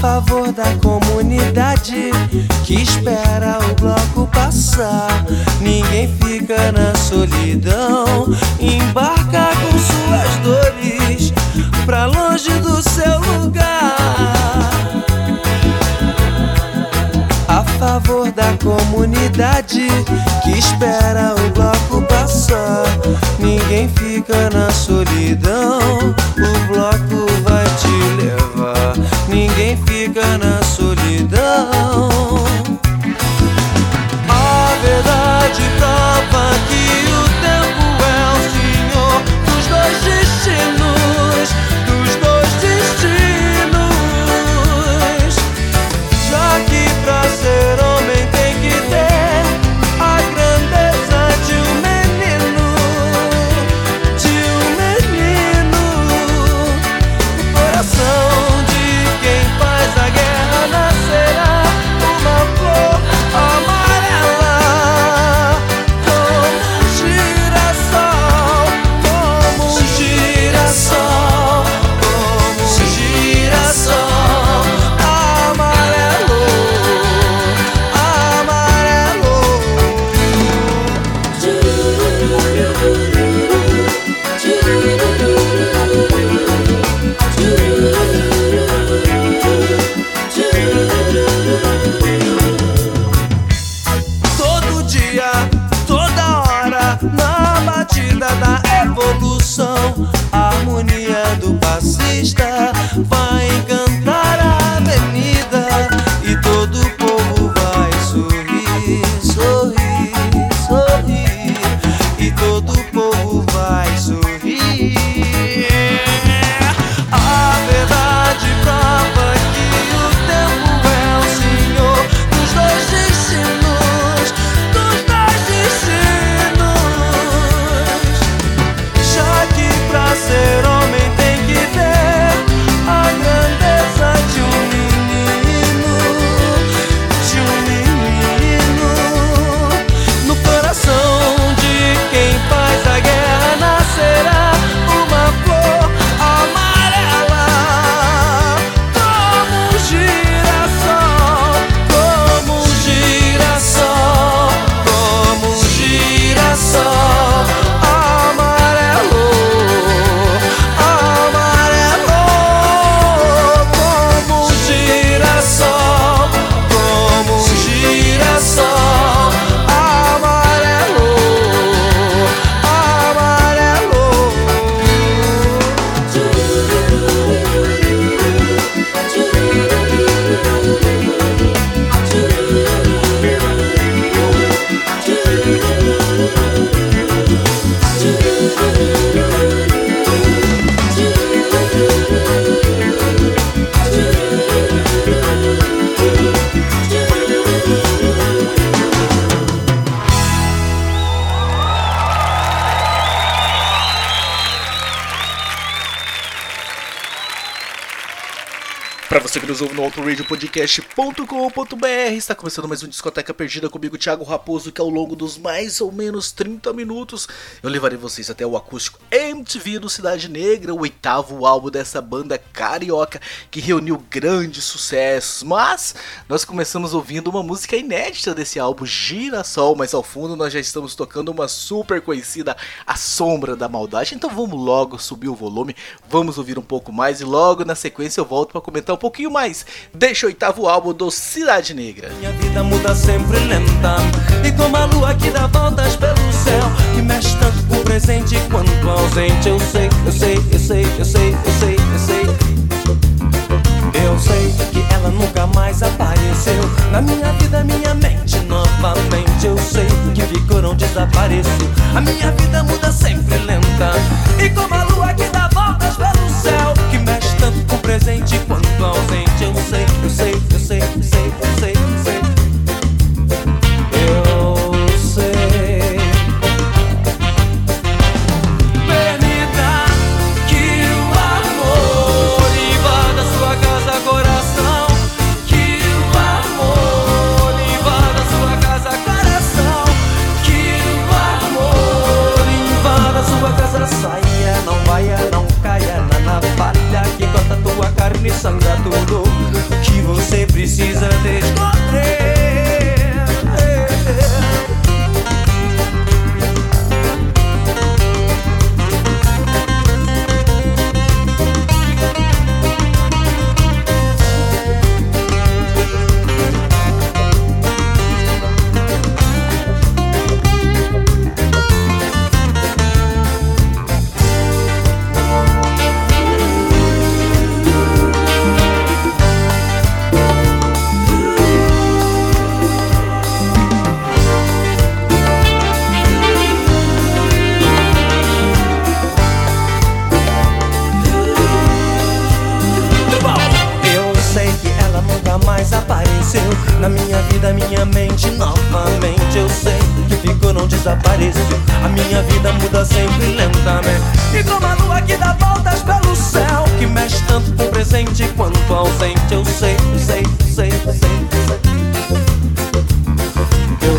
Favor da comunidade que espera o bloco passar. Ninguém fica na solidão, embarca com suas dores pra longe do seu lugar. A favor da comunidade que espera o bloco passar. Ninguém fica na solidão, o bloco vai te levar. Ninguém fica na solidão. A verdade nos ouve no autoradiopodcast.com.br, está começando mais um Discoteca Perdida comigo, Thiago Raposo, que ao longo dos mais ou menos 30 minutos eu levarei vocês até o acústico MTV do Cidade Negra, o oitavo álbum dessa banda carioca que reuniu grandes sucessos. Mas nós começamos ouvindo uma música inédita desse álbum, Girassol, mas ao fundo nós já estamos tocando uma super conhecida, A Sombra da Maldade. Então vamos logo subir o volume, vamos ouvir um pouco mais e logo na sequência eu volto para comentar um pouquinho mais deste oitavo álbum do Cidade Negra. Minha vida muda sempre lenta E como a lua que dá voltas pelo céu Que mexe tanto com o presente quanto ausente Eu sei, eu sei, eu sei, eu sei, eu sei, eu sei. Eu sei que ela nunca mais apareceu. Na minha vida, minha mente novamente Eu sei que ficou, não desapareceu. A minha vida muda ausente Eu sei, eu sei, eu sei, eu sei, eu sei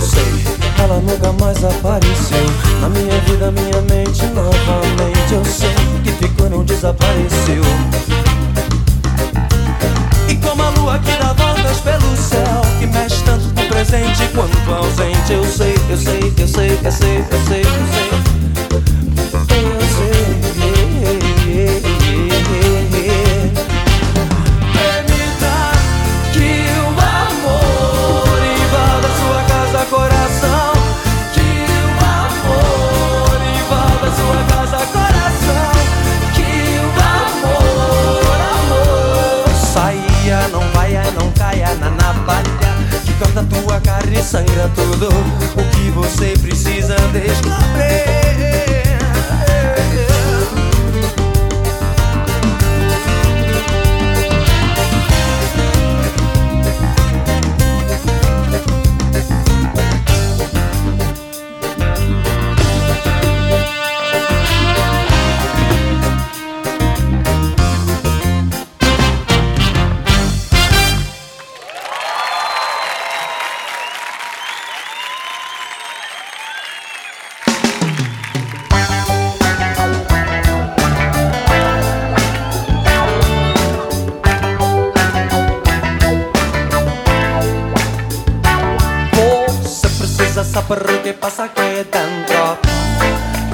sei, ela nunca mais apareceu. Na minha vida, minha mente novamente Eu sei que ficou, não desapareceu. E como a lua que dá voltas pelo céu Que mexe tanto com o presente quanto ausente Eu sei, eu sei, eu sei, eu sei, eu sei, eu sei Eu corta tua carne sangra tudo O que você precisa descobrir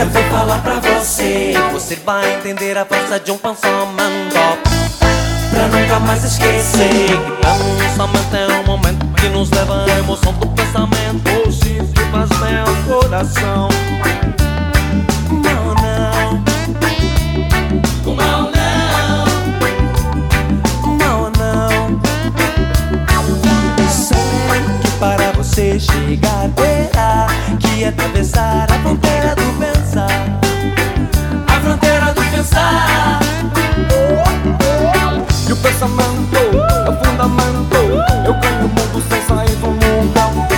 Eu vou falar pra você. Você vai entender a força de um pensamento Pra nunca mais esquecer Que pensamento é um momento que nos leva à emoção do pensamento. Hoje que faz meu coração. Não, não. Sei que para você chegar terá atravessar a fronteira do pensar. A fronteira do pensar. E o pensamento é o fundamento. Eu ganho o mundo sem sair do mundo.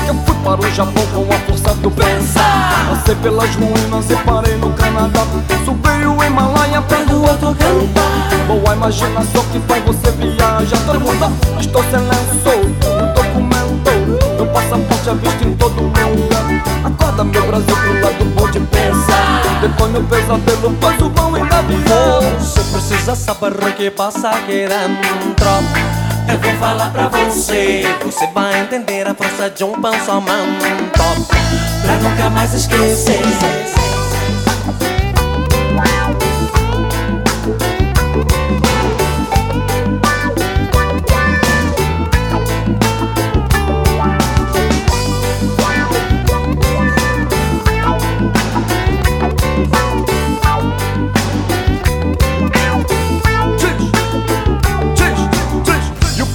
Eu fui para o Japão com a força do pensar. Passei pelas ruínas e parei no Canadá. Subi o Himalaia para o outro cantar Boa imaginação que faz você viajar. Todo mundo, estou sem lenço é visto em todo mundo Acorda meu Brasil pro lado bom de pensar Depois meu pesadelo faz o bom e da vida Você precisa saber o que passa aqui dentro. Eu vou falar pra você. Você vai entender a força de um pensamento. Pra nunca mais esquecer.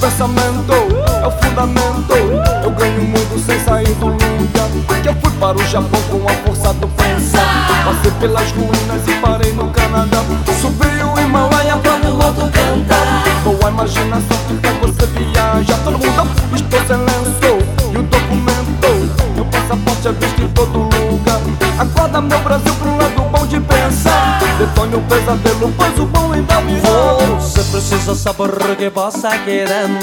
Pensamento é o fundamento. Eu ganho o mundo sem sair do lugar Que eu fui para o Japão com a força do pensar Passei pelas ruínas e parei no Canadá. Subi o Himalaia para o outro cantar Boa imaginação que faz você viaja Todo mundo estou sem lenço e o documento Meu passaporte é visto em todo lugar. Acorda meu Brasil pro lado bom de pensar. Detone o pesadelo, pois o bom ainda virou Você precisa saber que possa querendo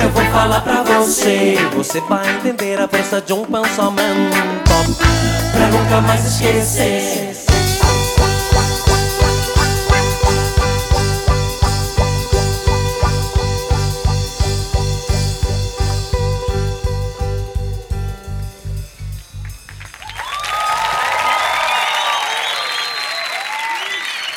Eu vou falar pra você. Você vai entender a força de um pensamento. Pra nunca mais esquecer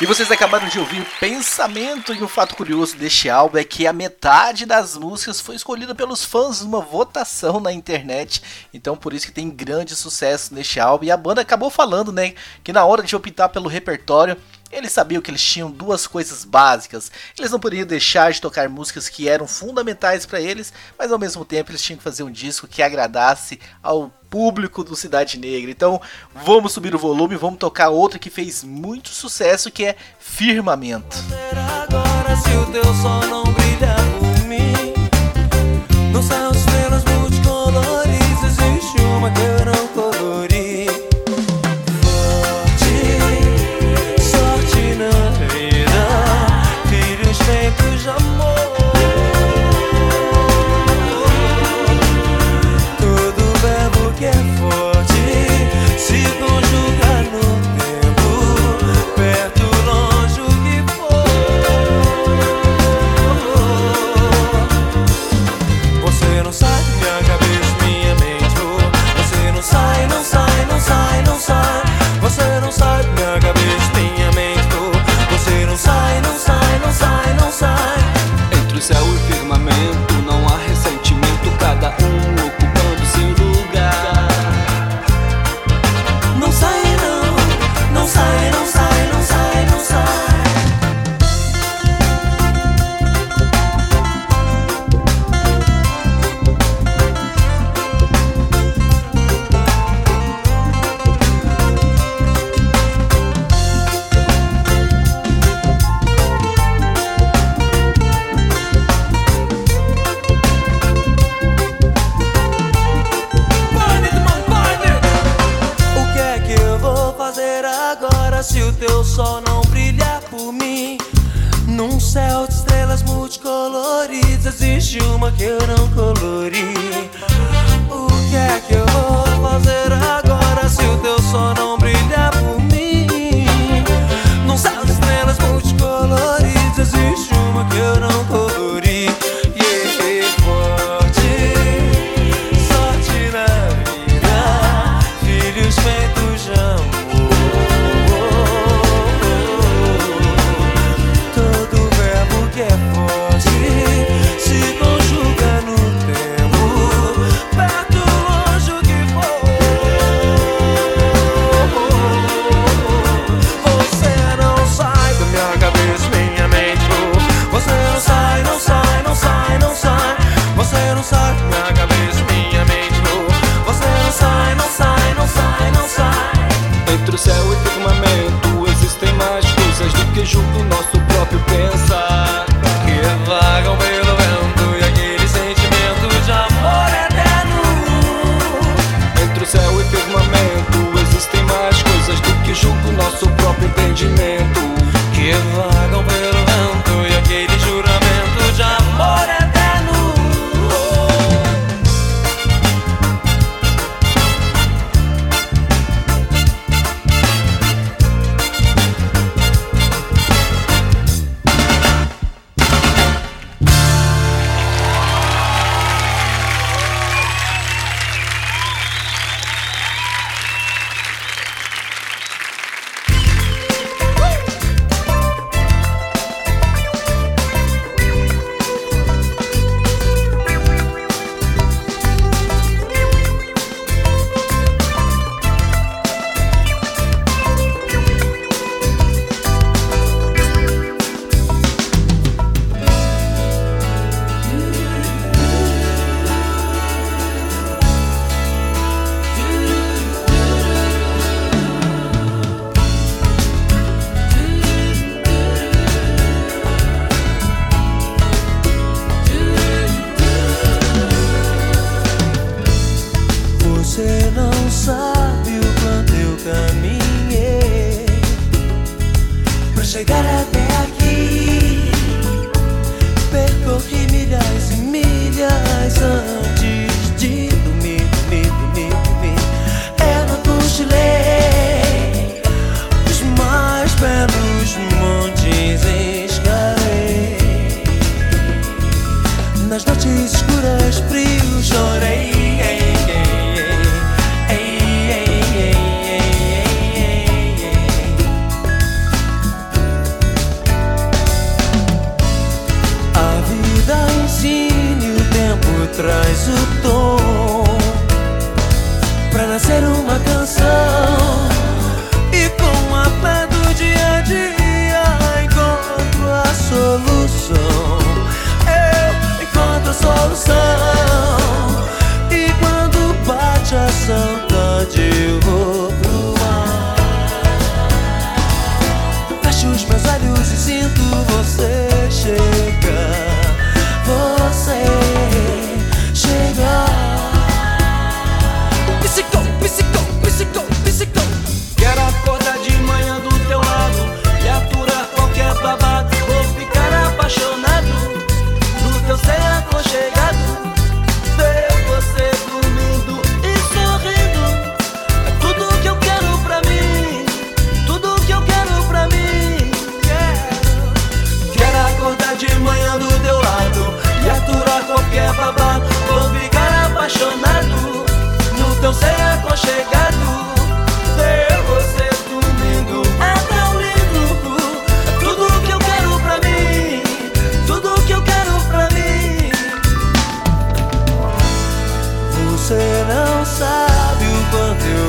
E vocês acabaram de ouvir Pensamento e o fato curioso deste álbum é que a metade das músicas foi escolhida pelos fãs numa votação na internet. Então por isso que tem grande sucesso neste álbum. E a banda acabou falando, né, que na hora de optar pelo repertório, eles sabiam que eles tinham duas coisas básicas. Eles não poderiam deixar de tocar músicas que eram fundamentais para eles, mas ao mesmo tempo eles tinham que fazer um disco que agradasse ao público do Cidade Negra. Então, vamos subir o volume, vamos tocar outra que fez muito sucesso, que é Firmamento. Agora se o teu sol não brilha por mim No céu estrelas multicolores Existe uma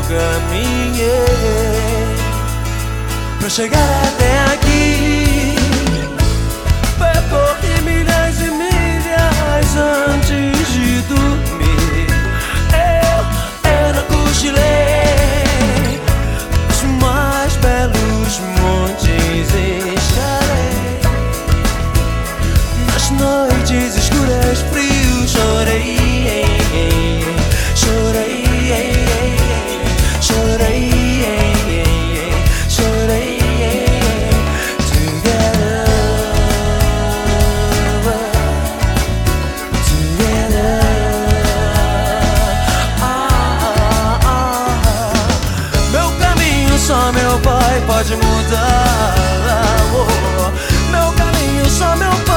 caminhei pra chegar até aqui. Pode mudar. Oh, meu caminho só meu pai.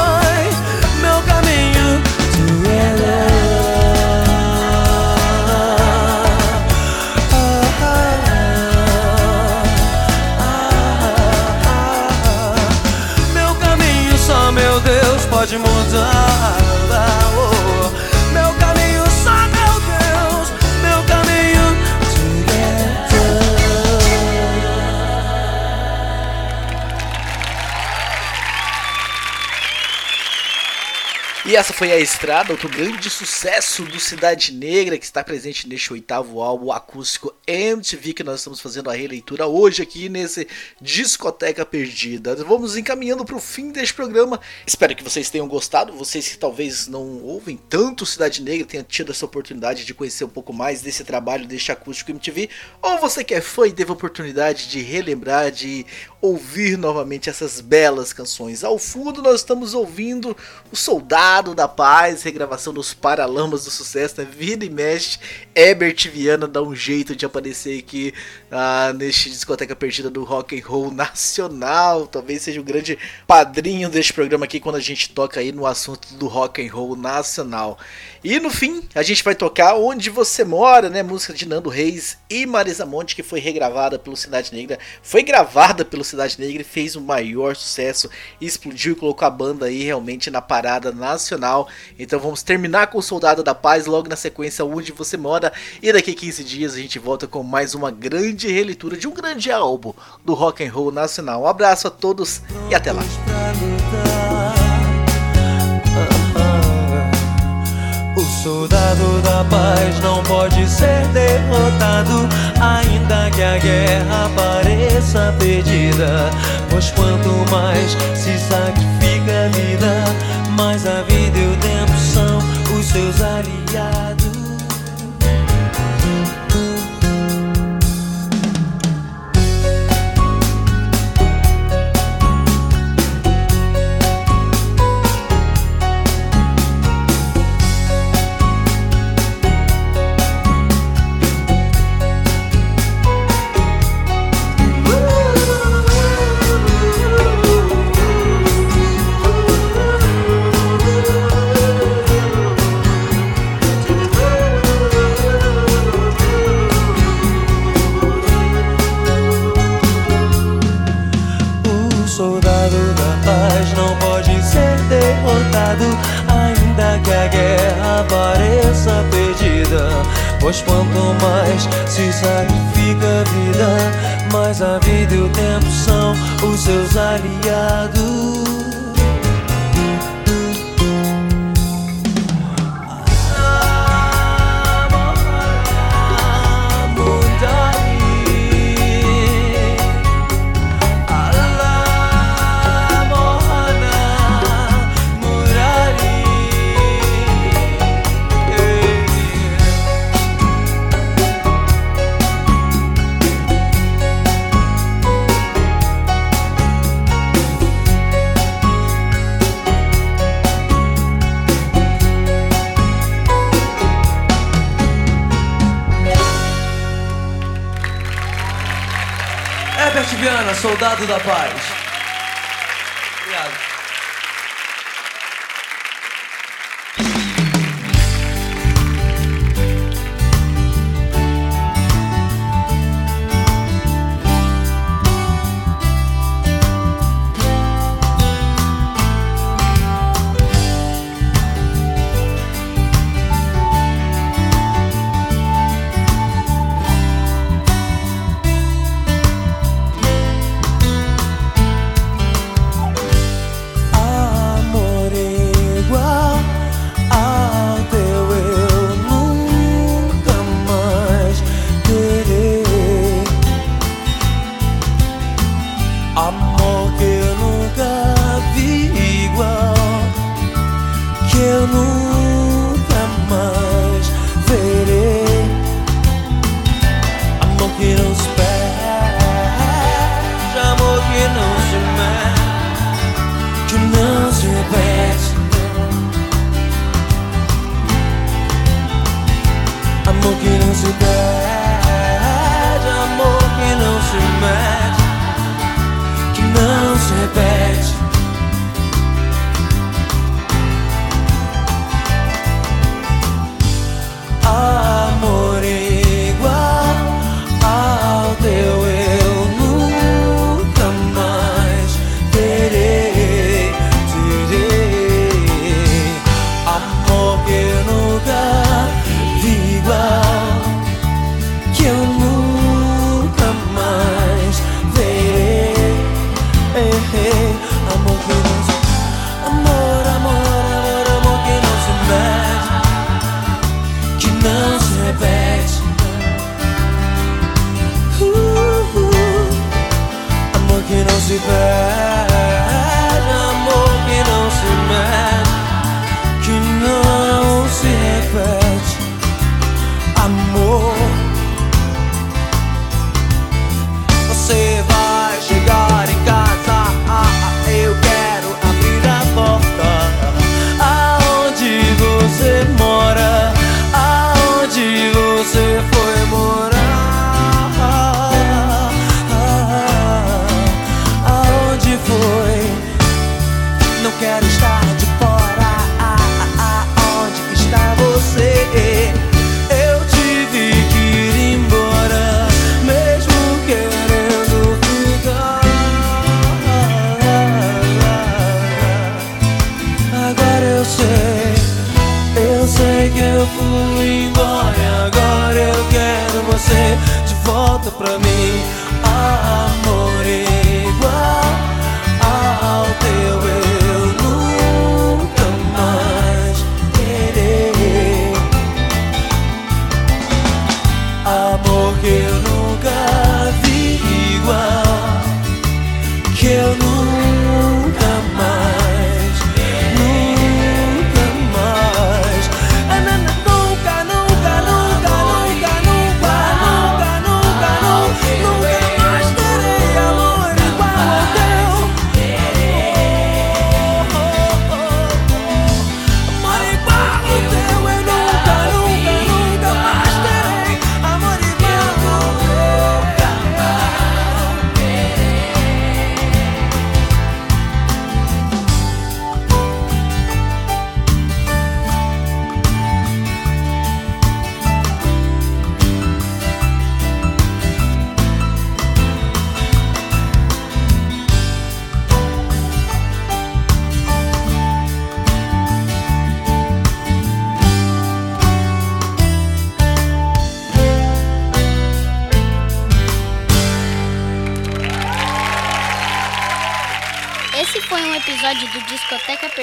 Essa foi a Estrada, outro grande sucesso do Cidade Negra, que está presente neste oitavo álbum acústico MTV, que nós estamos fazendo a releitura hoje aqui nesse Discoteca Perdida. Vamos encaminhando para o fim deste programa. Espero que vocês tenham gostado, vocês que talvez não ouvem tanto Cidade Negra, tenham tido essa oportunidade de conhecer um pouco mais desse trabalho, deste acústico MTV, ou você que é fã e teve a oportunidade de relembrar, de ouvir novamente essas belas canções. Ao fundo nós estamos ouvindo o Soldado da Paz, regravação dos Paralamas do Sucesso, né? Vida e mexe, Herbert Viana dá um jeito de aparecer aqui ah, neste discoteca perdida do rock and roll nacional. Talvez seja o grande padrinho deste programa aqui quando a gente toca aí no assunto do rock and roll nacional. E no fim, a gente vai tocar Onde Você Mora, né? Música de Nando Reis e Marisa Monte, que foi regravada pelo Cidade Negra. Foi gravada pelo Cidade Negra e fez o maior sucesso. Explodiu e colocou a banda aí realmente na parada nacional. Então vamos terminar com o Soldado da Paz, logo na sequência Onde Você Mora. E daqui a 15 dias a gente volta com mais uma grande releitura de um grande álbum do rock and roll nacional. Um abraço a todos e até lá. O soldado da paz não pode ser derrotado, ainda que a guerra pareça perdida. Pois quanto mais se sacrifica a vida, mais a vida são os Soldado da paz. Amor que não se perde, amor que não se mede, que não se repete. Lucifer pra mim.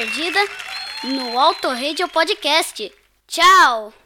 Perdida no Auto Radio Podcast. Tchau!